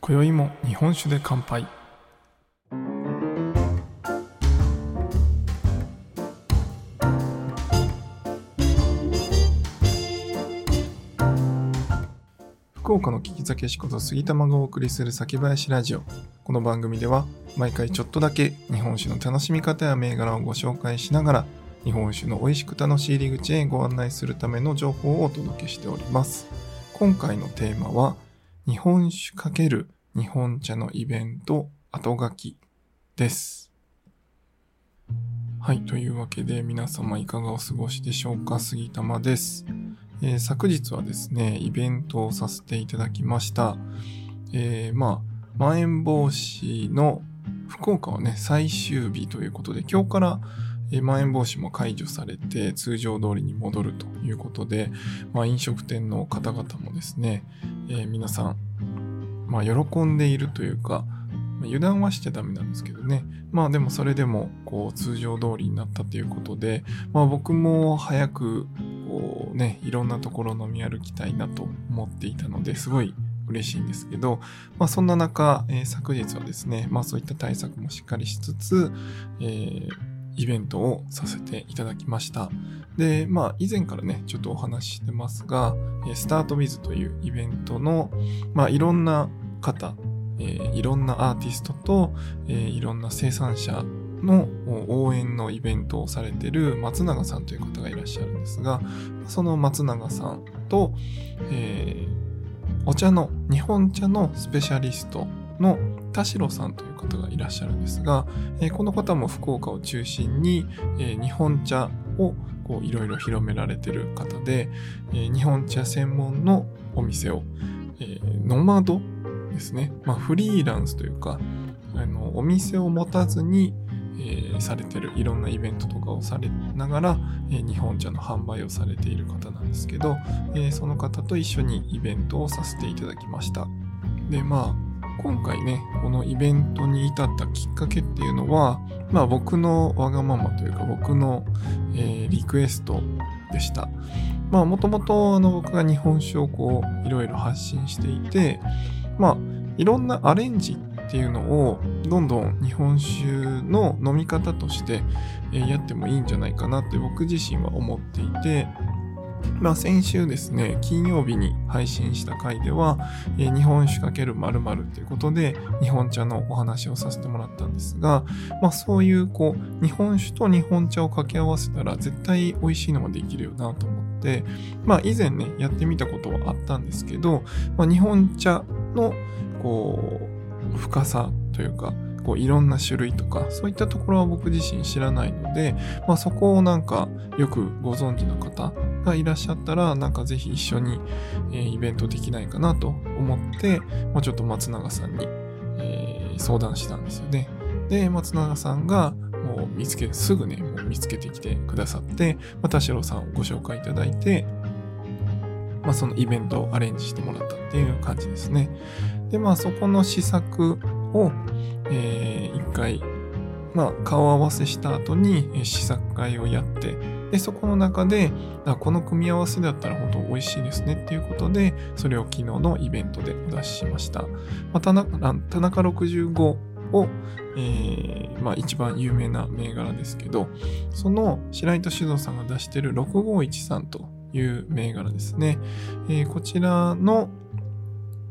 今宵も日本酒で乾杯。福岡の聞き酒師こと杉玉がお送りする酒林ラジオこの番組では毎回ちょっとだけ日本酒の楽しみ方や銘柄をご紹介しながら日本酒の美味しく楽しい入り口へご案内するための情報をお届けしております今回のテーマは日本酒×日本茶のイベント後書きです。はい。というわけで皆様いかがお過ごしでしょうか？杉玉です、えー昨日はですね、イベントをさせていただきました。えーまあ、まん延防止の福岡はね、最終日ということで、今日からえーまん延防止も解除されて通常通りに戻るということで、まあ、飲食店の方々もですね、えー皆さん、まあ、喜んでいるというか、まあ油断はしちゃダメなんですけどね。まあでもそれでもこう通常通りになったということで、まあ僕も早くこうね、いろんなところ飲み歩きたいなと思っていたのですごい嬉しいんですけど、まあそんな中、えー昨日はですね、まあそういった対策もしっかりしつつ、えーイベントをさせていただきました。で、まあ以前からね、ちょっとお話ししてますが、えースタートウィズというイベントの、まあいろんな方、えーいろんなアーティストと、えーいろんな生産者の応援のイベントをされている松永さんという方がいらっしゃるんですが、その松永さんと、えーお茶の、日本茶のスペシャリストの田代さんという方がいらっしゃるんですが、えーこの方も福岡を中心に、えー日本茶をいろいろ広められてる方で、日本茶専門のお店を、えーノマドですね。まあ、フリーランスというか、あの、お店を持たずに、えされてるいろんなイベントとかをされながら、え日本茶の販売をされている方なんですけど、えその方と一緒にイベントをさせていただきました。で、まあ、今回ね、このイベントに至ったきっかけっていうのは、まあ僕のわがままというか僕の、えーリクエストでした。まあもともと僕が日本酒をこういろいろ発信していて、まあいろんなアレンジっっていうのをどんどん日本酒の飲み方としてやってもいいんじゃないかなって僕自身は思っていて、まあ先週ですね、金曜日に配信した回では、え日本酒×〇〇ということで、日本茶のお話をさせてもらったんですが、まあそういうこう、日本酒と日本茶を掛け合わせたら絶対美味しいのができるよなと思って、まあ以前ね、やってみたことはあったんですけど、まあ日本茶のこう、深さというか、こういろんな種類とか、そういったところは僕自身知らないので、まあそこをなんかよくご存知の方がいらっしゃったら、なんかぜひ一緒に、えーイベントできないかなと思って、もうちょっと松永さんに、えー相談したんですよね。で、松永さんがもう見つけ、すぐね、もう見つけてきてくださって、まあ、田代さんをご紹介いただいて、まあそのイベントをアレンジしてもらったっていう感じですね。で、まあそこの試作を、えー一回、まあ顔合わせした後に試作会をやって、で、そこの中で、この組み合わせだったら本当美味しいですねっていうことで、それを昨日のイベントでお出ししました。まあ、田中田中65を、えーまあ一番有名な銘柄ですけど、その白糸酒造さんが出してる6513という銘柄ですね。えーこちらの、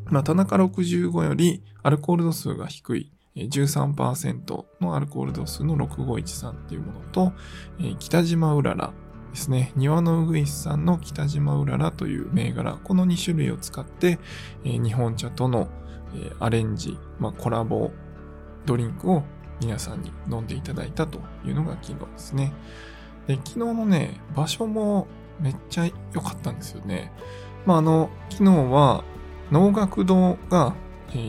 まあ、田中65よりアルコール度数が低い13%のアルコール度数の6513っていうものと、え北島うららですね。庭のうぐいすさんの北島うららという銘柄、この2種類を使って、え日本茶との、えアレンジ、まあ、コラボドリンクを皆さんに飲んでいただいたというのが昨日ですね。で、昨日のね、場所もめっちゃ良かったんですよね。まあ、あの、昨日は能楽堂が、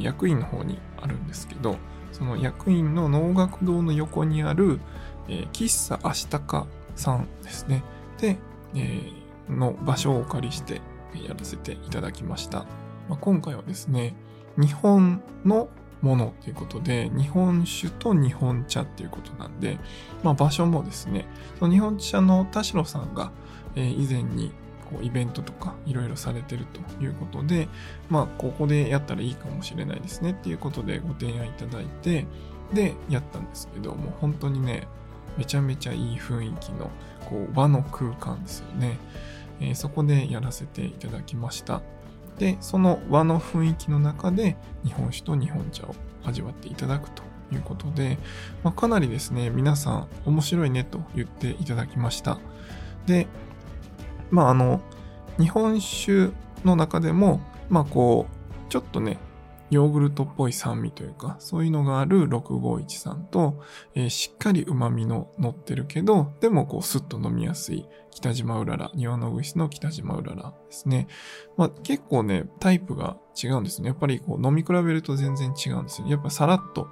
役員の方にあるんですけど、その役員の能楽堂の横にある、えー喫茶アシタカさんですね。で、えーの場所をお借りしてやらせていただきました。まあ、今回はですね、日本のものということで、日本酒と日本茶っていうことなんで、まあ場所もですね、その日本茶の田代さんが、えー、以前にこうイベントとかいろいろされてるということで、まあここでやったらいいかもしれないですねっていうことでご提案いただいて、で、やったんですけど、もう本当にね、めちゃめちゃいい雰囲気のこう和の空間ですよね、えー、そこでやらせていただきました。で、その和の雰囲気の中で日本酒と日本茶を味わっていただくということで、まあ、かなりですね、皆さん面白いねと言っていただきました。で、まああの、日本酒の中でも、まあこう、ちょっとね、ヨーグルトっぽい酸味というか、そういうのがある6513と、えー、しっかり旨味の乗ってるけど、でもこうスッと飲みやすい北島うらら、庭の牛の北島うららですね。まあ結構ね、タイプが違うんですね。やっぱりこう飲み比べると全然違うんですよ。やっぱさらっと、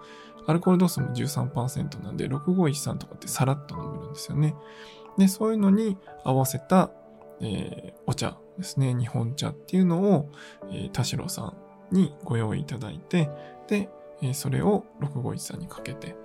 アルコール度数も13%なんで、6513とかってさらっと飲めるんですよね。で、そういうのに合わせた、えー、お茶ですね。日本茶っていうのを、えー、田代さんにご用意いただいて、で、えそれを651んにかけて、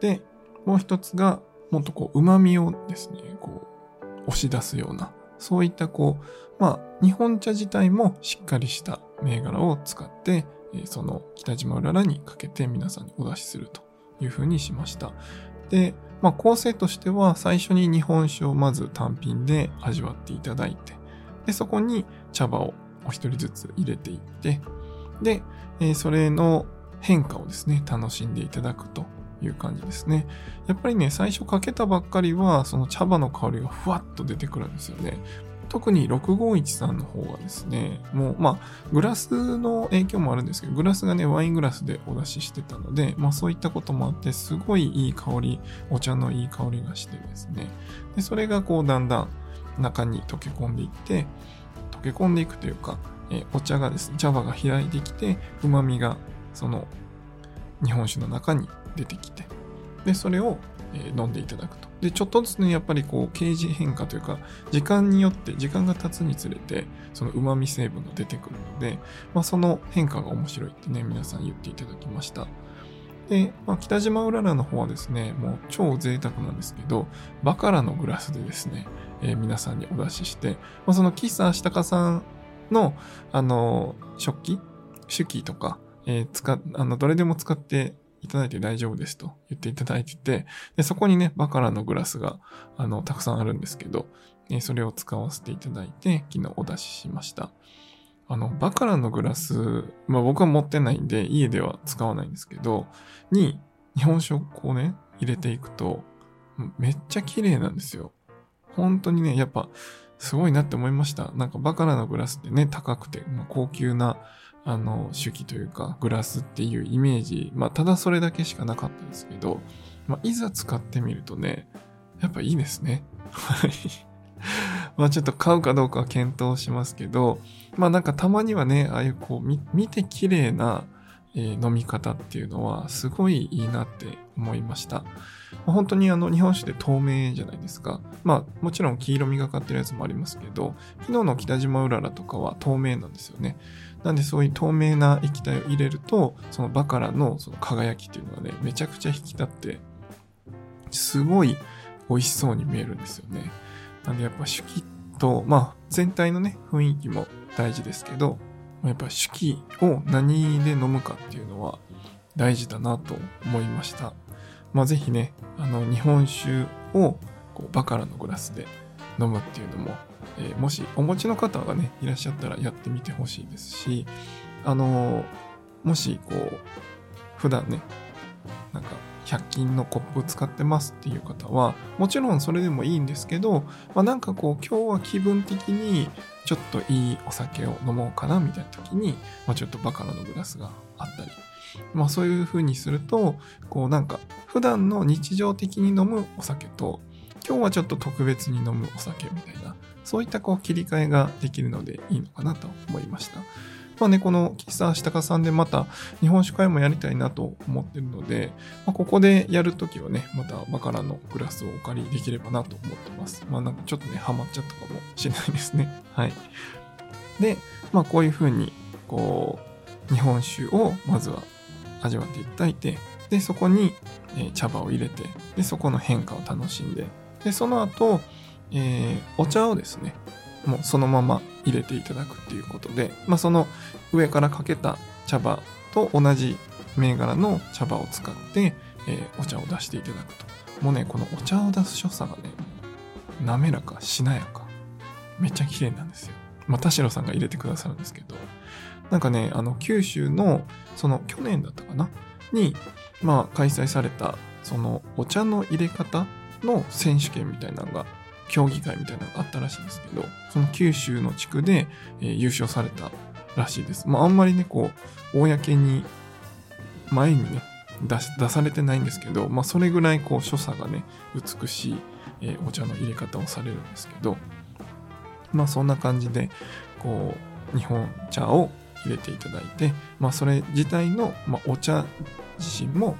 で、もう一つが、もっとこう、旨味をですね、こう、押し出すような、そういったこう、まあ、日本茶自体もしっかりした銘柄を使って、その北島うららにかけて皆さんにお出しするというふうにしました。で、まあ、構成としては最初に日本酒をまず単品で味わっていただいて、で、そこに茶葉をお一人ずつ入れていって、で、えそれの変化をですね、楽しんでいただくという感じですね。やっぱりね、最初かけたばっかりは、その茶葉の香りがふわっと出てくるんですよね。特に6513の方がですね、もう、まあ、グラスの影響もあるんですけど、グラスがね、ワイングラスでお出ししてたので、まあそういったこともあって、すごいいい香り、お茶のいい香りがしてですね。で、それがこう、だんだん中に溶け込んでいって、溶け込んでいくというか、えお茶がですね、茶葉が開いてきて、旨味がその日本酒の中に出てきて、で、それを、飲んでいただくと。で、ちょっとずつね、やっぱりこう、刑事変化というか、時間によって、時間が経つにつれて、その旨味成分が出てくるので、まあ、その変化が面白いってね、皆さん言っていただきました。で、まあ、北島うららの方はですね、もう超贅沢なんですけど、バカラのグラスでですね、えー、皆さんにお出しして、まあ、その喫茶アシタカさんの、あの、食器手記とか、えー、使、あの、どれでも使っていただいて大丈夫ですと言っていただいてて、で、そこにね、バカラのグラスが、あの、たくさんあるんですけど、え、それを使わせていただいて、昨日お出ししました。あの、バカラのグラス、まあ僕は持ってないんで、家では使わないんですけど、に、日本酒をこうね、入れていくと、めっちゃ綺麗なんですよ。本当にね、やっぱ、すごいなって思いました。なんかバカラのグラスってね、高くて、まあ、高級な、あの、手記というか、グラスっていうイメージ、まあ、ただそれだけしかなかったですけど、まあ、いざ使ってみるとね、やっぱいいですね。はい。まあちょっと買うかどうかは検討しますけど、まあなんかたまにはね、ああいうこう、見て綺麗な、飲み方っていうのはすごいいいなって思いました。本当にあの日本酒で透明じゃないですか。まあもちろん黄色みがかってるやつもありますけど、昨日の北島うららとかは透明なんですよね。なんでそういう透明な液体を入れると、そのバカラのその輝きっていうのがね、めちゃくちゃ引き立って、すごい美味しそうに見えるんですよね。なんでやっぱ手記と、まあ全体のね、雰囲気も大事ですけど、やっぱ手記を何で飲むかっていうのは大事だなと思いました。まあ、ぜひね、あの、日本酒をこうバカラのグラスで飲むっていうのも、えー、もしお持ちの方がね、いらっしゃったらやってみてほしいですし、あのー、もしこう、普段ね、なんか100均のコップ使ってますっていう方は、もちろんそれでもいいんですけど、まあ、なんかこう今日は気分的にちょっといいお酒を飲もうかなみたいな時に、まあ、ちょっとバカラのグラスがあったりまあそういう風にすると、こうなんか普段の日常的に飲むお酒と、今日はちょっと特別に飲むお酒みたいな、そういったこう切り替えができるのでいいのかなと思いました。まあね、この喫茶したかさんでまた日本酒会もやりたいなと思ってるので、まあ、ここでやるときはね、またバカラのグラスをお借りできればなと思ってます。まあなんかちょっとね、ハマっちゃったかもしれないですね。はい。で、まあこういう風に、こう、日本酒をまずは味わっていただいて、で、そこに、え、茶葉を入れて、で、そこの変化を楽しんで、で、その後、えー、お茶をですね、もうそのまま入れていただくっていうことで、まあ、その上からかけた茶葉と同じ銘柄の茶葉を使って、えー、お茶を出していただくと。もうね、このお茶を出す所作がね、滑らか、しなやか。めっちゃ綺麗なんですよ。まあ、田代さんが入れてくださるんですけど、なんかね、あの、九州の、その、去年だったかな？に、まあ、開催された、その、お茶の入れ方の選手権みたいなのが、競技会みたいなのがあったらしいんですけど、その九州の地区で、えー、優勝されたらしいです。まあ、あんまりね、こう、公に、前にね、出出されてないんですけど、まあ、それぐらいこう所作がね美しい、えー、お茶の入れ方をされるんですけどまあそんな感じでこう日本茶を入れていただいて、まあ、それ自体の、まあ、お茶自身も、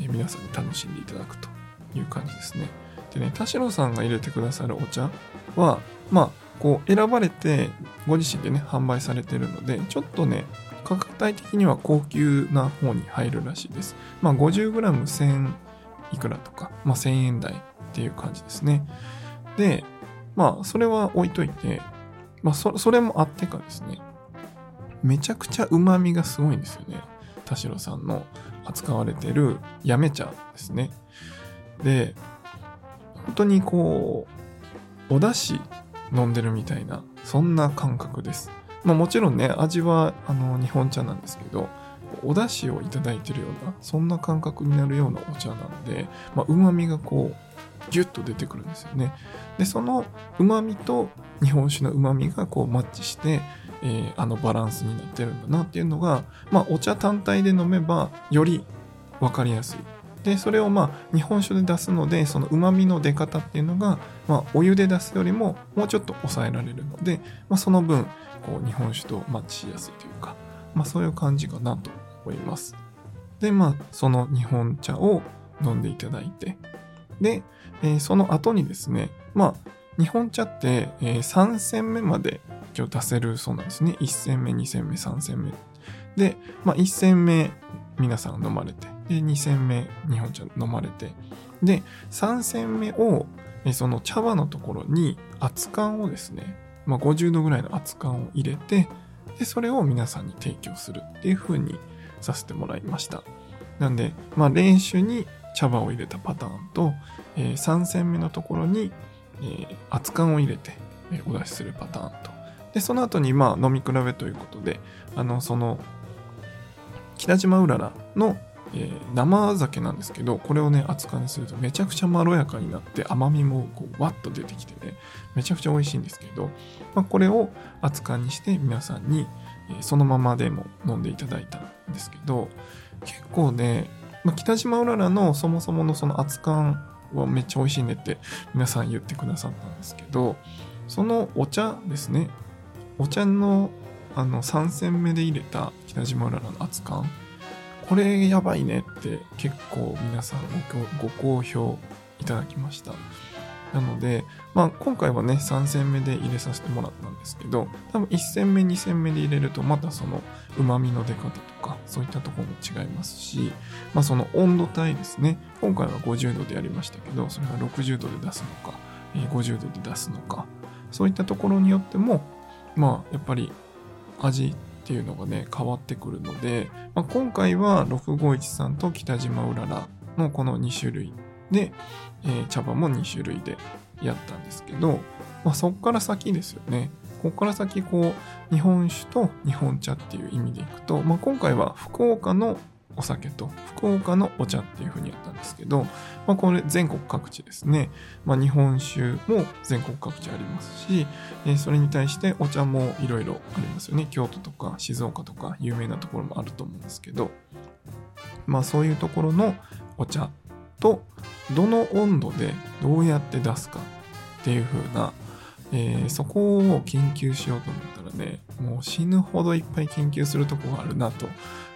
えー、皆さんに楽しんでいただくという感じですね。でね田代さんが入れてくださるお茶はまあこう選ばれてご自身でね販売されてるのでちょっとね価格帯的には高級な方に入るらしいです。まあ 50g1000 いくらとか、まあ1000円台っていう感じですね。で、まあそれは置いといて、まあそれもあってかですね、めちゃくちゃ旨味がすごいんですよね。田代さんの扱われてるやめ茶ですね。で、当にこう、お出汁飲んでるみたいな、そんな感覚です。まあ、もちろんね味はあの日本茶なんですけどお出汁をいただいてるようなそんな感覚になるようなお茶なのでうまみがこうギュッと出てくるんですよねでそのうまみと日本酒のうまみがこうマッチして、えー、あのバランスになってるんだなっていうのが、まあ、お茶単体で飲めばより分かりやすいでそれをまあ日本酒で出すのでそのうまみの出方っていうのが、まあ、お湯で出すよりももうちょっと抑えられるので、まあ、その分こう日本酒とマッチしやすいというか、まあ、そういう感じかなと思います。でまあその日本茶を飲んでいただいてで、えー、その後にですねまあ日本茶って、えー、3戦目まで今日出せるそうなんですね。1戦目、2戦目、3戦目。で、まあ、1戦目皆さん飲まれて、で、2戦目日本茶飲まれて、で、3戦目を、その茶葉のところに熱燗をですね、まあ、50度ぐらいの熱燗を入れて、で、それを皆さんに提供するっていう風にさせてもらいました。なんで、まあ、練習に茶葉を入れたパターンと、えー、3戦目のところに、えー、熱燗を入れて、えー、お出しするパターンと。で、その後に、まあ、飲み比べということで、あの、その、北島うららのえー、生酒なんですけど、これをね、熱燗にするとめちゃくちゃまろやかになって甘みもこうわっと出てきてね、めちゃくちゃ美味しいんですけど、まあ、これを熱燗にして皆さんに、えー、そのままでも飲んでいただいたんですけど、結構ね、まあ、北島うららのそもそものその熱燗はめっちゃ美味しいねって皆さん言ってくださったんですけど、そのお茶ですね、お茶のあの3戦目で入れた北島うららの熱燗これやばいねって結構皆さんご好評いただきました。なので、まあ今回はね、3戦目で入れさせてもらったんですけど、多分1戦目、2戦目で入れるとまたその旨味の出方とか、そういったところも違いますし、まあその温度帯ですね。今回は50度でやりましたけど、それが60度で出すのか、50度で出すのか、そういったところによっても、まあやっぱり味っていうのがね、変わってくるので、まあ、今回は6513と北島うららのこの2種類で、えー、茶葉も2種類でやったんですけど、まあ、そっから先ですよね。ここから先、こう、日本酒と日本茶っていう意味でいくと、まあ、今回は福岡のお酒と福岡のお茶っていう風にやったんですけど、まあ、これ全国各地ですね、まあ、日本酒も全国各地ありますし、え、それに対してお茶もいろいろありますよね。京都とか静岡とか有名なところもあると思うんですけどまあそういうところのお茶とどの温度でどうやって出すかっていう風な、えー、そこを研究しようと思ったらねもう死ぬほどいっぱい研究するとこがあるなと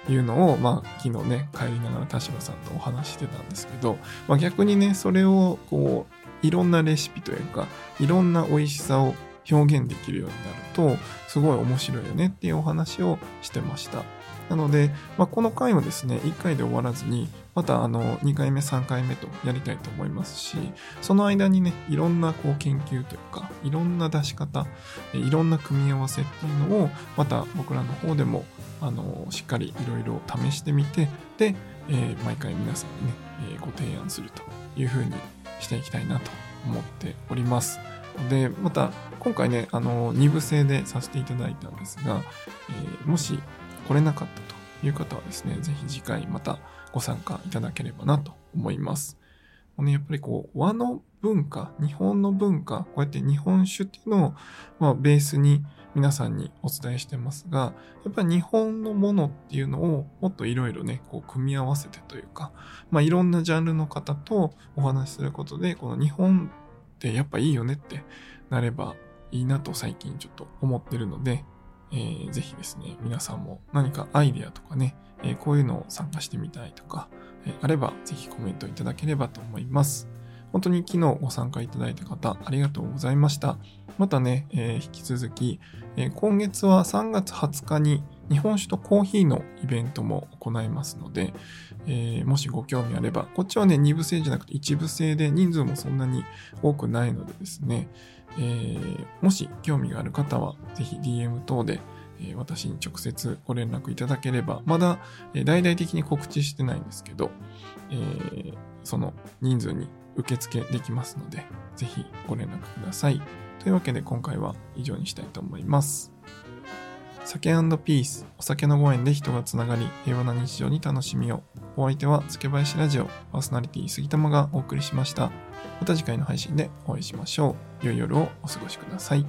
いうのを、まあ、昨日ね、帰りながら田代さんとお話してたんですけど、まあ、逆にね、それを、こう、いろんなレシピというか、いろんな美味しさを表現できるようになると、すごい面白いよねっていうお話をしてました。なので、まあ、この回はですね、1回で終わらずに、またあの2回目、3回目とやりたいと思いますし、その間にね、いろんなこう研究というか、いろんな出し方、いろんな組み合わせっていうのを、また僕らの方でも、あのしっかりいろいろ試してみて、で、えー、毎回皆さんにね、えー、ご提案するというふうにしていきたいなと思っております。で、また、今回ね、あの、2部制でさせていただいたんですが、えー、もし来れなかったという方はですね、ぜひ次回またご参加いただければなと思います。ね、やっぱりこう、和の文化、日本の文化、こうやって日本酒っていうのを、まあ、ベースに皆さんにお伝えしてますが、やっぱり日本のものっていうのをもっといろいろね、こう組み合わせてというか、まあいろんなジャンルの方とお話しすることで、この日本ってやっぱいいよねってなればいいなと最近ちょっと思ってるので、えー、ぜひですね、皆さんも何かアイデアとかね、えー、こういうのを参加してみたいとか、えー、あればぜひコメントいただければと思います。本当に昨日ご参加いただいた方、ありがとうございました。またね、えー、引き続き、え、今月は3月20日に日本酒とコーヒーのイベントも行いますので、えー、もしご興味あれば、こっちはね、2部制じゃなくて1部制で人数もそんなに多くないのでですね、えー、もし興味がある方は、ぜひ DM 等で、え、私に直接ご連絡いただければ、まだ、え、大々的に告知してないんですけど、えー、その人数に受付できますので、ぜひご連絡ください。というわけで今回は以上にしたいと思います。酒ピース、お酒のご縁で人がつながり、平和な日常に楽しみを。お相手は、酒林ラジオ、パーソナリティ杉玉がお送りしました。また次回の配信でお会いしましょう。良い夜をお過ごしください。